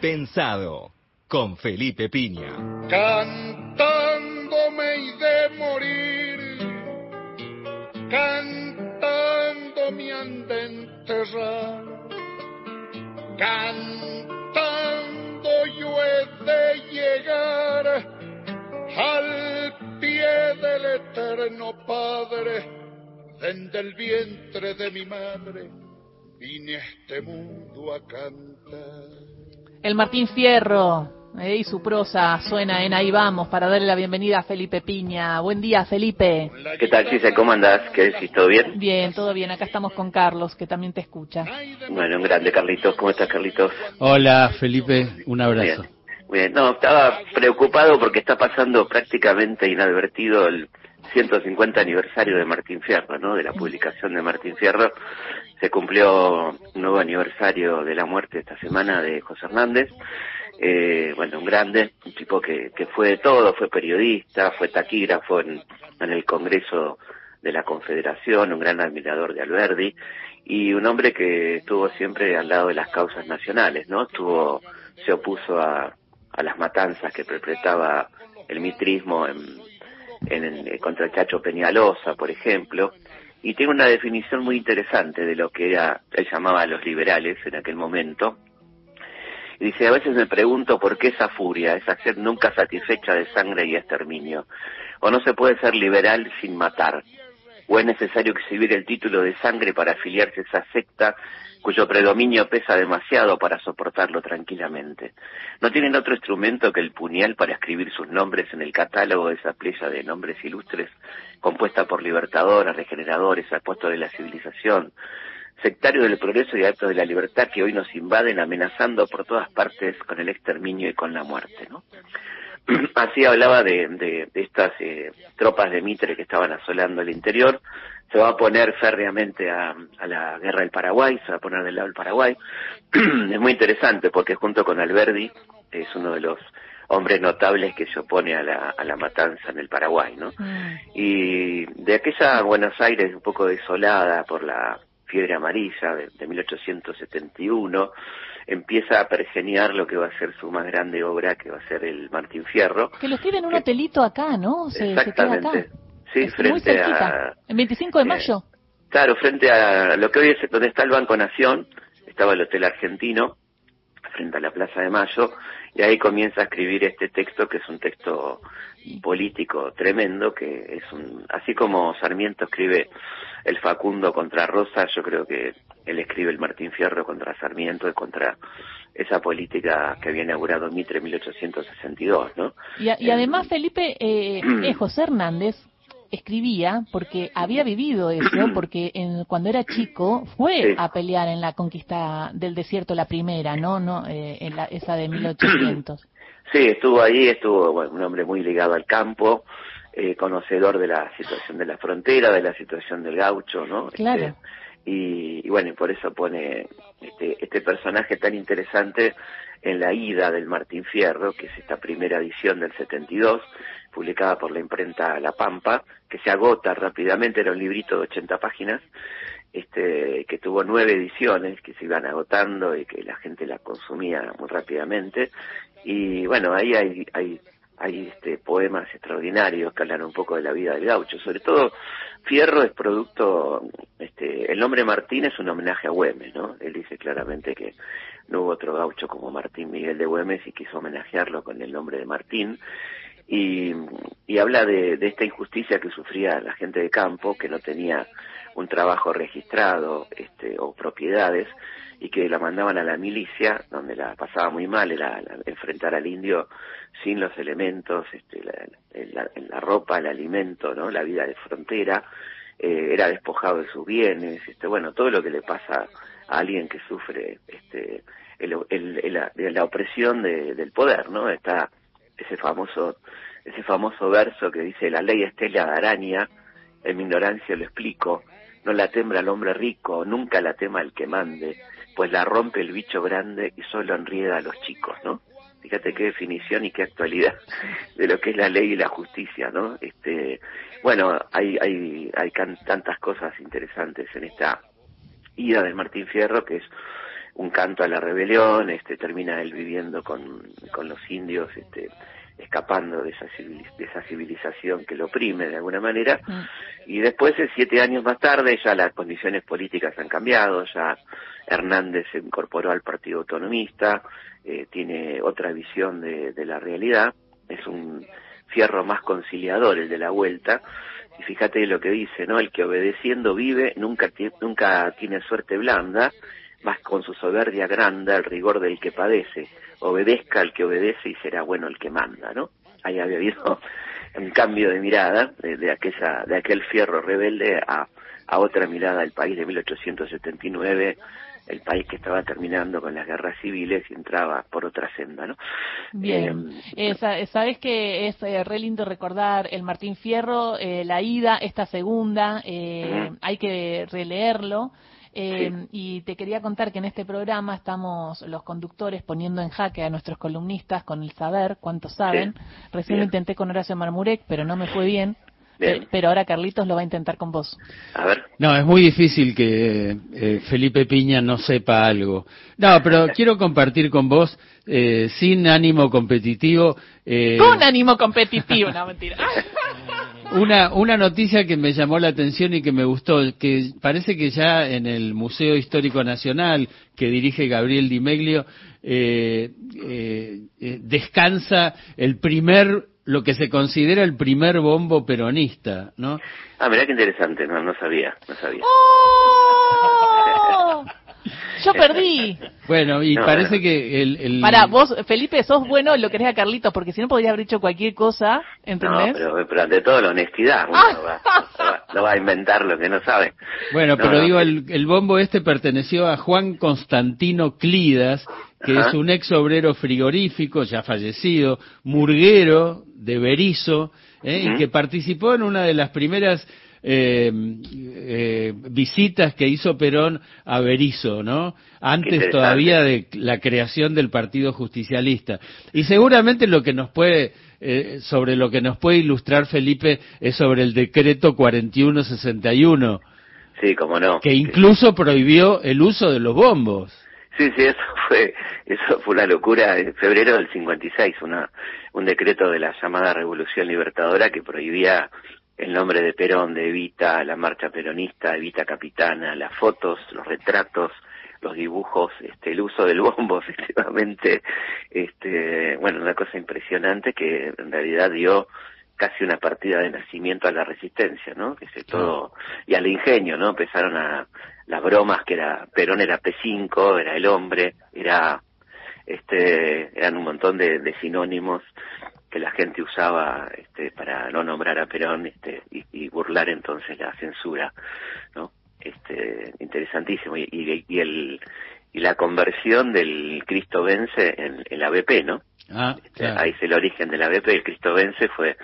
Pensado. Con Felipe Piña. Cantándome y de morir, cantando me han de enterrar, cantando yo he de llegar al pie del eterno Padre, desde el vientre de mi madre vine a este mundo a cantar. El Martín Fierro eh, y su prosa suena en Ahí Vamos para darle la bienvenida a Felipe Piña. Buen día, Felipe. ¿Qué tal, Cisa? ¿Cómo andás? ¿Qué decís? ¿Todo bien? Bien, todo bien. Acá estamos con Carlos, que también te escucha. Bueno, un grande, Carlitos. ¿Cómo estás, Carlitos? Hola, Felipe. Un abrazo. Bien. Bien, no, estaba preocupado porque está pasando prácticamente inadvertido el 150 aniversario de Martín Fierro, ¿no? De la publicación de Martín Fierro. Se cumplió un nuevo aniversario de la muerte esta semana de José Hernández. Eh, bueno, un grande, un tipo que, que fue de todo, fue periodista, fue taquígrafo en, el Congreso de la Confederación, un gran admirador de Alberdi y un hombre que estuvo siempre al lado de las causas nacionales, ¿no? Estuvo, se opuso a, a las matanzas que perpetraba el mitrismo en, en, en, contra el Chacho Peñalosa, por ejemplo, y tiene una definición muy interesante de lo que era, él llamaba a los liberales en aquel momento. Y dice, a veces me pregunto por qué esa furia, esa sed nunca satisfecha de sangre y exterminio. O no se puede ser liberal sin matar. O es necesario exhibir el título de sangre para afiliarse a esa secta cuyo predominio pesa demasiado para soportarlo tranquilamente. No tienen otro instrumento que el puñal para escribir sus nombres en el catálogo de esa playa de nombres ilustres, compuesta por libertadores, regeneradores, apóstoles de la civilización, sectarios del progreso y adeptos de la libertad que hoy nos invaden amenazando por todas partes con el exterminio y con la muerte. Así hablaba de, de, de estas eh, tropas de Mitre que estaban asolando el interior, se va a poner férreamente a, a, la guerra del Paraguay, se va a poner del lado del Paraguay. es muy interesante porque junto con Alberdi es uno de los hombres notables que se opone a la, a la matanza en el Paraguay, ¿no? Mm. Y de aquella Buenos Aires un poco desolada por la fiebre amarilla de, de 1871, empieza a pergeniar lo que va a ser su más grande obra, que va a ser el Martín Fierro. Que lo escribe en un que, hotelito acá, ¿no? Se, exactamente. Se acá. Sí, es frente a... El 25 de mayo. Eh, claro, frente a lo que hoy es donde está el Banco Nación, estaba el Hotel Argentino, frente a la Plaza de Mayo, y ahí comienza a escribir este texto que es un texto político tremendo, que es un, así como Sarmiento escribe el Facundo contra Rosa, yo creo que él escribe el Martín Fierro contra Sarmiento y contra esa política que había inaugurado Mitre en 1862, ¿no? Y, y además, Felipe, eh, eh, José Hernández escribía porque había vivido eso, porque en, cuando era chico fue Sí. a pelear en la conquista del desierto la primera, ¿no? no eh, en la, esa de 1800. Sí, estuvo ahí, estuvo bueno, un hombre muy ligado al campo, eh, conocedor de la situación de la frontera, de la situación del gaucho, ¿no? Claro. Este, y, y bueno, y por eso pone este, este personaje tan interesante en la ida del Martín Fierro, que es esta primera edición del 72, publicada por la imprenta La Pampa, que se agota rápidamente, era un librito de 80 páginas, este, que tuvo nueve ediciones que se iban agotando y que la gente la consumía muy rápidamente. Y bueno, ahí hay, hay, hay este, poemas extraordinarios que hablan un poco de la vida del gaucho. Sobre todo, Fierro es producto, este, el nombre Martín es un homenaje a Güemes, ¿no? Él dice claramente que no hubo otro gaucho como Martín Miguel de Güemes y quiso homenajearlo con el nombre de Martín y, y habla de, de, esta injusticia que sufría la gente de campo, que no tenía un trabajo registrado este, o propiedades, y que la mandaban a la milicia, donde la pasaba muy mal, era la, enfrentar al indio sin los elementos, este, la, la, ropa, el alimento, ¿no? la vida de frontera, eh, era despojado de sus bienes, este, bueno, todo lo que le pasa a alguien que sufre este, el, el, el, la opresión de, del poder, ¿no? Está ese famoso ese famoso verso que dice la ley estela de araña en mi ignorancia lo explico no la tembra el hombre rico nunca la tema el que mande pues la rompe el bicho grande y solo enrieda a los chicos no fíjate qué definición y qué actualidad de lo que es la ley y la justicia no este bueno hay hay hay tantas cosas interesantes en esta ida del Martín Fierro que es un canto a la rebelión, este, termina él viviendo con, con los indios, este, escapando de esa, de esa civilización que lo oprime de alguna manera. Mm. Y después, eh, siete años más tarde, ya las condiciones políticas han cambiado, ya Hernández se incorporó al Partido Autonomista, eh, tiene otra visión de, de la realidad, es un fierro más conciliador el de la vuelta, y fíjate lo que dice, ¿no? El que obedeciendo vive nunca, nunca tiene suerte blanda, más con su soberbia grande el rigor del que padece, obedezca al que obedece y será bueno el que manda, ¿no? Ahí había habido un cambio de mirada de, aquella, de aquel fierro rebelde a, a otra mirada del país de 1879, el país que estaba terminando con las guerras civiles y entraba por otra senda, ¿no? Bien. Eh, eh Sabes que es eh, re lindo recordar el Martín Fierro, eh, la ida, esta segunda, eh, hay que releerlo. Eh, Y te quería contar que en este programa estamos los conductores poniendo en jaque a nuestros columnistas con el saber, cuánto saben. Recién lo intenté con Horacio Marmurek, pero no me fue bien. Pero ahora Carlitos lo va a intentar con vos. A ver. No, es muy difícil que eh, Felipe Piña no sepa algo. No, pero quiero compartir con vos, eh, sin ánimo competitivo. Eh, con ánimo competitivo, no mentira. una, una noticia que me llamó la atención y que me gustó, que parece que ya en el Museo Histórico Nacional que dirige Gabriel Di Meglio, eh, eh, eh, descansa el primer, lo que se considera el primer bombo peronista, ¿no? Ah, mirá qué interesante, no, no sabía, no sabía. ¡Oh! Yo perdí. Bueno, y parece que el, el... Para, vos, Felipe, sos bueno lo querés a Carlitos, porque si no podría haber dicho cualquier cosa, ¿entendés? No, pero, ante todo la honestidad, uno ah. no, va, a inventar lo que no sabe. Bueno, pero digo, el, el bombo este perteneció a Juan Constantino Clidas, que es un ex obrero frigorífico, ya fallecido, murguero de Berizo, ¿eh? y que participó en una de las primeras eh, eh, visitas que hizo Perón a Berizo, ¿no? Antes todavía de la creación del Partido Justicialista. Y seguramente lo que nos puede, eh, sobre lo que nos puede ilustrar Felipe es sobre el decreto 4161. Sí, cómo no. Que incluso prohibió el uso de los bombos. Sí, sí, eso fue, eso fue una locura. En febrero del 56, una, un decreto de la llamada Revolución Libertadora que prohibía el nombre de Perón, de Evita, la marcha peronista, Evita Capitana, las fotos, los retratos, los dibujos, este, el uso del bombo, efectivamente, este, bueno, una cosa impresionante que en realidad dio casi una partida de nacimiento a la resistencia, ¿no? Que se todo, y al ingenio, ¿no? Empezaron a, las bromas que era, Perón era P5, era el hombre, era, este, eran un montón de, de sinónimos que la gente usaba este, para no nombrar a Perón este, y, burlar entonces la censura, ¿no? Este, interesantísimo. Y, y, el, y la conversión del Cristo Vence en el ABP, ¿no? Ah, este, Ahí es el origen del ABP. El Cristo Vence fue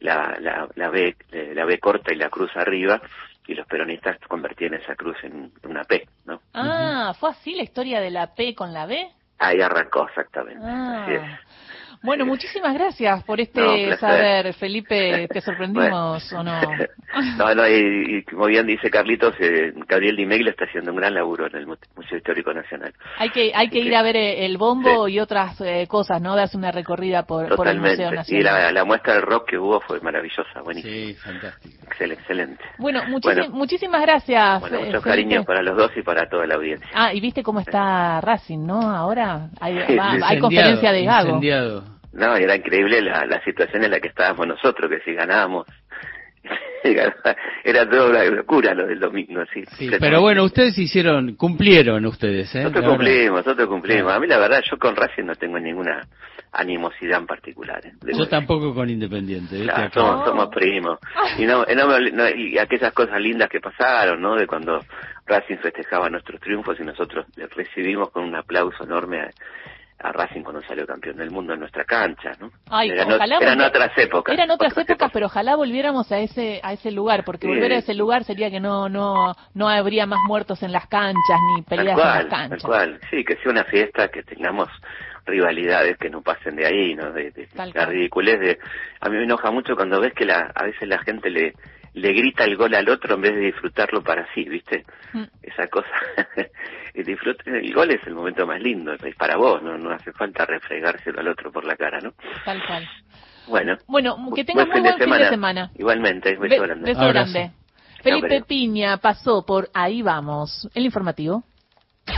la, la, la, B, la B corta y la cruz arriba, y los peronistas convertían esa cruz en una P, ¿no? Ah, ¿fue así la historia de la P con la B? Ahí arrancó, exactamente. Así es. Bueno, muchísimas gracias por este saber, Felipe. ¿Te sorprendimos o no? no, no, y, como bien dice Carlitos, eh, Gabriel Di está haciendo un gran laburo en el Museo Histórico Nacional. Hay que hay que ir a ver eh, el bombo y otras eh, cosas, ¿no? Darse una recorrida por, por, el Museo Nacional. Y la, la, muestra del rock que hubo fue maravillosa, buenísima. Sí, fantástico. Excelente. excelente. Bueno, muchísimas gracias. Bueno, muchos cariños para los dos y para toda la audiencia. Ah, y viste cómo está Racing, ¿no? Ahora hay, hay conferencia de Gago. Incendiado. No, era increíble la, la situación en la que estábamos nosotros, que si ganábamos era toda una locura lo del domingo, sí. pero bueno, ustedes hicieron, cumplieron ustedes, ¿eh? Nosotros cumplimos, nosotros cumplimos. A mí la verdad, yo con Racing no tengo ninguna animosidad en particular. ¿eh? Yo tampoco con Independiente. somos, somos, primos. Y, no, no, y aquellas cosas lindas que pasaron, ¿no? De cuando Racing festejaba nuestros triunfos y nosotros recibimos con un aplauso enorme a Racing cuando salió campeón del mundo en nuestra cancha, ¿no? Ay, eran, eran otras épocas. Eran otras, épocas, pero ojalá volviéramos a ese a ese lugar, porque volver a ese lugar sería que no no no habría más muertos en las canchas ni peleas en las canchas. Tal cual, sí, que sea una fiesta, que tengamos rivalidades que no pasen de ahí, ¿no? De, de la ridiculez de... A mí me enoja mucho cuando ves que la, a veces la gente le le grita el gol al otro en vez de disfrutarlo para sí, ¿viste? Mm. Esa cosa. el, disfrute, el gol es el momento más lindo, es para vos, no, no hace falta refregárselo al otro por la cara, ¿no? Tal cual. Bueno. Bueno, que tengas muy buen fin de semana. Igualmente, beso Be- grande. Beso Abrazo. grande. Felipe. Piña pasó por Ahí Vamos, el informativo.